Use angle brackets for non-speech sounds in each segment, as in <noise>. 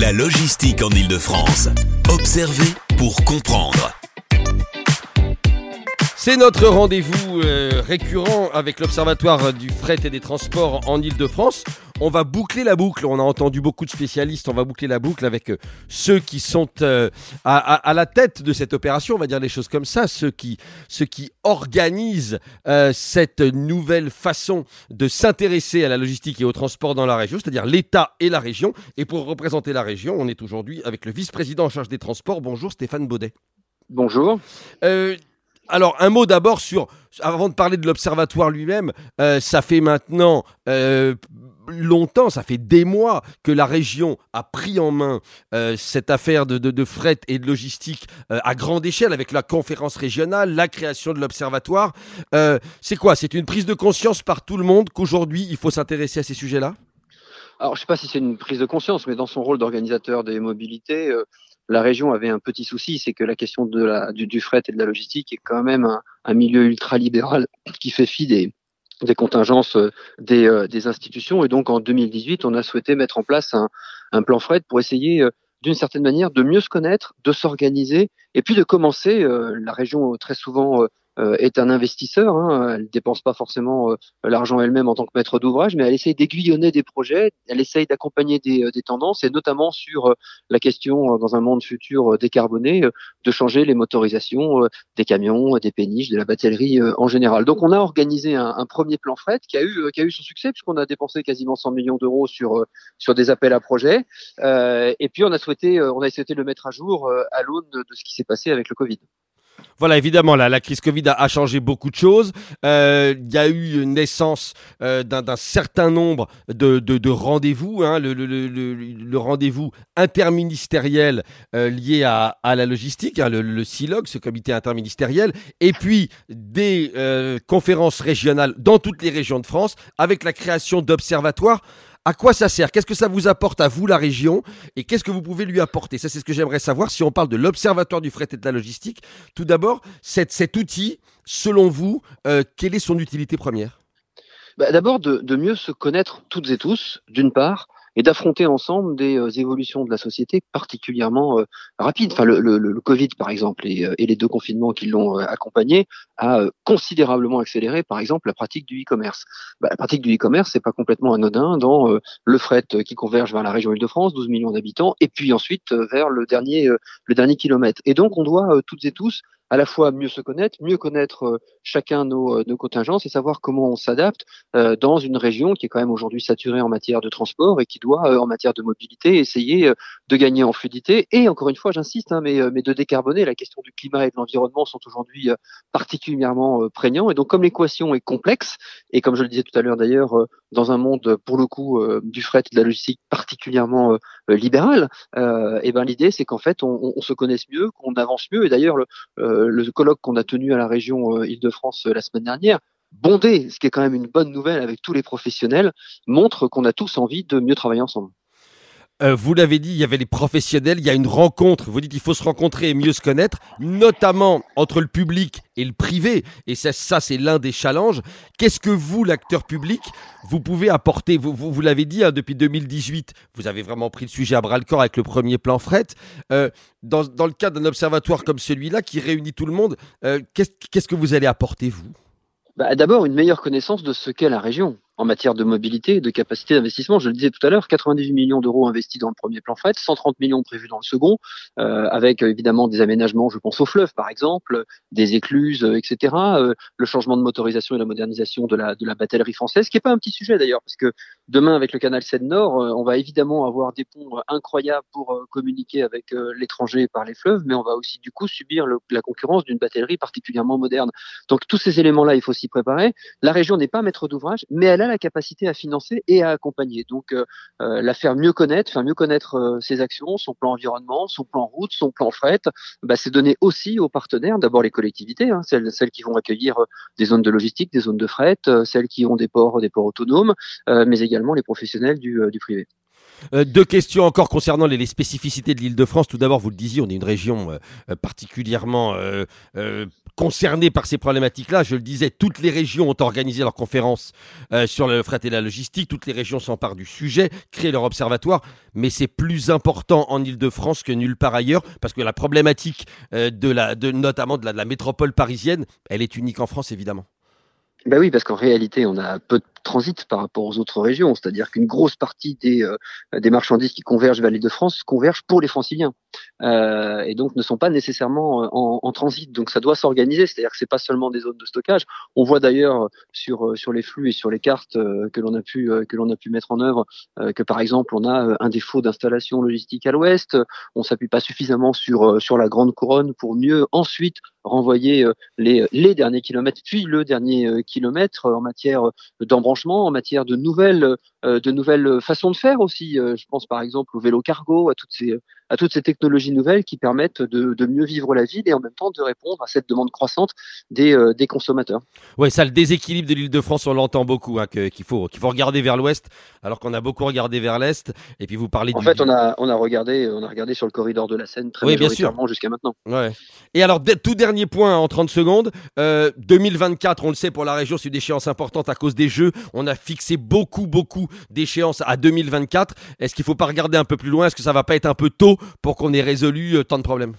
La logistique en Ile-de-France. Observer pour comprendre. C'est notre rendez-vous euh, récurrent avec l'Observatoire du fret et des transports en Ile-de-France. On va boucler la boucle, on a entendu beaucoup de spécialistes, on va boucler la boucle avec euh, ceux qui sont euh, à, à- à la tête de cette opération, on va dire les choses comme ça, ceux qui, ceux qui organisent euh, cette nouvelle façon de s'intéresser à la logistique et au transport dans la région, c'est-à-dire l'État et la région. Et pour représenter la région, on est aujourd'hui avec le vice-président en charge des transports. Bonjour Stéphane Baudet. Bonjour. Euh, alors, un mot d'abord sur, avant de parler de l'observatoire lui-même, euh, ça fait maintenant euh, longtemps, ça fait des mois que la région a pris en main euh, cette affaire de, de, fret et de logistique à grande échelle avec la conférence régionale, la création de l'observatoire. C'est quoi? C'est une prise de conscience par tout le monde qu'aujourd'hui il faut s'intéresser à ces sujets-là? Alors, je ne sais pas si c'est une prise de conscience, mais dans son rôle d'organisateur des mobilités, la région avait un petit souci, c'est que la question de la, du, du fret et de la logistique est quand même un, un milieu ultra-libéral <laughs> qui fait fi des, des contingences euh, des, euh, des institutions. Et donc, en 2018, on a souhaité mettre en place un, un plan fret pour essayer, euh, d'une certaine manière, de mieux se connaître, de s'organiser, et puis de commencer. euh, la région, euh, très souvent, euh, est un investisseur. Hein, elle dépense pas forcément euh, l'argent elle-même en tant que maître d'ouvrage, mais elle essaye d'aiguillonner des projets, elle essaye d'accompagner des, euh, des tendances, et notamment sur euh, la question, euh, dans un monde futur euh, décarboné, euh, de changer les motorisations euh, des camions, euh, des péniches, de la batellerie euh, en général. Donc on a organisé un, premier plan fret qui a eu, euh, qui a eu son succès, puisqu'on a dépensé quasiment 100 millions d'euros sur, euh, sur des appels à projets. Euh, et puis on a souhaité, euh, on a souhaité le mettre à jour euh, à l'aune de ce qui s'est passé avec le Covid. Voilà, évidemment, la, crise Covid a, changé beaucoup de choses. Euh, Il y a eu naissance euh, d'un certain nombre de, de, de rendez-vous, hein, le, rendez-vous interministériel euh, lié à, la logistique, hein, le, CILOG, ce comité interministériel, et puis des euh, conférences régionales dans toutes les régions de France, avec la création d'observatoires. À quoi ça sert? Qu'est-ce que ça vous apporte à vous, la région? Et qu'est-ce que vous pouvez lui apporter? Ça, c'est ce que j'aimerais savoir. Si on parle de l'Observatoire du fret et de la logistique, tout d'abord, cet, outil, selon vous, euh, quelle est son utilité première? Bah, D'abord, de mieux se connaître toutes et tous, d'une part, et d'affronter ensemble des euh, évolutions de la société particulièrement euh, rapides. Enfin, le, le, le Covid, par exemple, et, euh, et les deux confinements qui l'ont accompagné, a considérablement accéléré, par exemple, la pratique du e-commerce. Bah, la pratique du e-commerce, c'est pas complètement anodin dans le fret qui converge vers la région Île-de-France, 12 millions d'habitants, et puis ensuite vers le dernier, le dernier kilomètre. Et donc, on doit toutes et tous à la fois mieux se connaître, mieux connaître euh, chacun nos, euh, nos contingences et savoir comment on s'adapte euh, dans une région qui est quand même aujourd'hui saturée en matière de transport et qui doit, en matière de mobilité, essayer de gagner en fluidité et encore une fois, j'insiste, hein, mais, mais de décarboner. La question du climat et de l'environnement sont aujourd'hui particulièrement prégnants et donc comme l'équation est complexe et comme je le disais tout à l'heure d'ailleurs, dans un monde pour le coup euh, du fret et de la logistique particulièrement euh, euh, libéral, et ben l'idée c'est qu'en fait on, se connaisse mieux, qu'on avance mieux et d'ailleurs le, colloque qu'on a tenu à la région Île-de-France la semaine dernière, bondé, ce qui est quand même une bonne nouvelle avec tous les professionnels, montre qu'on a tous envie de mieux travailler ensemble. Euh, Vous l'avez dit, il y avait les professionnels, il y a une rencontre. Vous dites qu'il faut se rencontrer et mieux se connaître, notamment entre le public et le privé. Et ça, c'est l'un des challenges. Qu'est-ce que vous, l'acteur public, vous pouvez apporter? Vous, vous, l'avez dit, hein, depuis 2018, vous avez vraiment pris le sujet à bras-le-corps avec le premier plan fret. Euh, dans, le cadre d'un observatoire comme celui-là, qui réunit tout le monde, euh, qu'est-ce qu'est-ce que vous allez apporter, vous? Bah, D'abord, une meilleure connaissance de ce qu'est la région en matière de mobilité et de capacité d'investissement. Je le disais tout à l'heure, 98 millions d'euros investis dans le premier plan fret, 130 millions prévus dans le second, euh, avec euh, évidemment des aménagements, je pense au fleuve par exemple, des écluses, euh, etc. euh, le changement de motorisation et la modernisation de la, de la batellerie française, qui n'est pas un petit sujet d'ailleurs, parce que demain avec le canal Seine-Nord, euh, on va évidemment avoir des ponts incroyables pour euh, communiquer avec euh, l'étranger par les fleuves, mais on va aussi du coup subir la concurrence d'une batellerie particulièrement moderne. Donc tous ces éléments-là, il faut s'y préparer. La région n'est pas maître d'ouvrage, mais elle a la capacité à financer et à accompagner. Donc, euh, la faire mieux connaître, faire mieux connaître ses actions, son plan environnement, son plan route, son plan fret, bah, c'est donner aussi aux partenaires, d'abord les collectivités, hein, celles, celles qui vont accueillir des zones de logistique, des zones de fret, celles qui ont des ports, des ports autonomes, mais également les professionnels du, euh, du privé. Euh, deux questions encore concernant les, spécificités de l'île de France. Tout d'abord, vous le disiez, on est une région euh, euh, particulièrement concernée par ces problématiques-là. Je le disais, toutes les régions ont organisé leurs conférences sur le fret et la logistique. Toutes les régions s'emparent du sujet, créent leur observatoire. Mais c'est plus important en île de France que nulle part ailleurs, parce que la problématique de la, de, notamment de la métropole parisienne, elle est unique en France, évidemment. Ben oui, parce qu'en réalité, on a peu de transit par rapport aux autres régions, c'est-à-dire qu'une grosse partie des, euh, des marchandises qui convergent vers l'île de France convergent pour les franciliens euh, et donc ne sont pas nécessairement euh, en, en transit. Donc ça doit s'organiser, c'est-à-dire que c'est pas seulement des zones de stockage. On voit d'ailleurs sur sur les flux et sur les cartes que l'on a pu a pu mettre en œuvre que par exemple on a un défaut d'installation logistique à l'ouest, on s'appuie pas suffisamment sur sur la grande couronne pour mieux ensuite renvoyer les, les derniers kilomètres, puis le dernier kilomètre en matière d'embranchement, en matière de nouvelles, de nouvelles façons de faire aussi. Je pense par exemple au vélo cargo, à toutes ces, à toutes ces technologies nouvelles qui permettent de, de, mieux vivre la ville et en même temps de répondre à cette demande croissante des, euh, des consommateurs. Oui, ça, le déséquilibre de l'île de France, on l'entend beaucoup, hein, qu'il faut, qu'il faut regarder vers l'ouest, alors qu'on a beaucoup regardé vers l'est. Et puis vous parlez en fait, on a, on a regardé, on a regardé sur le corridor de la Seine très oui, majoritairement jusqu'à maintenant. Ouais. Et alors, tout dernier point en 30 secondes, euh, 2024, on le sait pour la région, c'est une échéance importante à cause des Jeux. On a fixé beaucoup, beaucoup d'échéances à 2024. Est-ce qu'il faut pas regarder un peu plus loin? Est-ce que ça va pas être un peu tôt pour qu'on ait résolu euh, tant de problèmes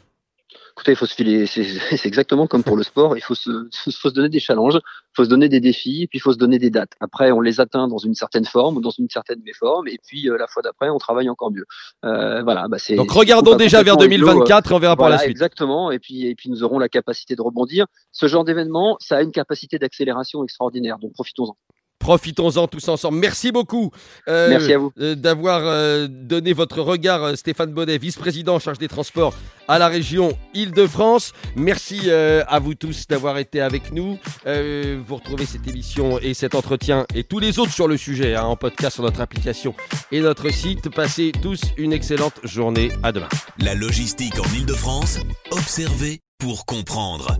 Écoutez, il faut se filer, <laughs> c'est exactement comme pour le sport, il faut se, <laughs> faut se donner des challenges, il faut se donner des défis, et puis il faut se donner des dates. Après, on les atteint dans une certaine forme ou dans une certaine méforme, et puis euh, la fois d'après, on travaille encore mieux. Euh, voilà, bah Donc regardons déjà vers 2024 et on verra par la suite. Exactement, et puis, et puis nous aurons la capacité de rebondir. Ce genre d'événement, ça a une capacité d'accélération extraordinaire, donc profitons-en. Profitons-en tous ensemble. Merci beaucoup euh, à vous. Euh, d'avoir euh, donné votre regard, Stéphane Bonnet, vice-président en charge des transports à la région Île-de-France. Merci à vous tous d'avoir été avec nous. vous retrouvez cette émission et cet entretien et tous les autres sur le sujet hein, en podcast sur notre application et notre site. Passez tous une excellente journée. À demain. La logistique en Île-de-France, observez pour comprendre.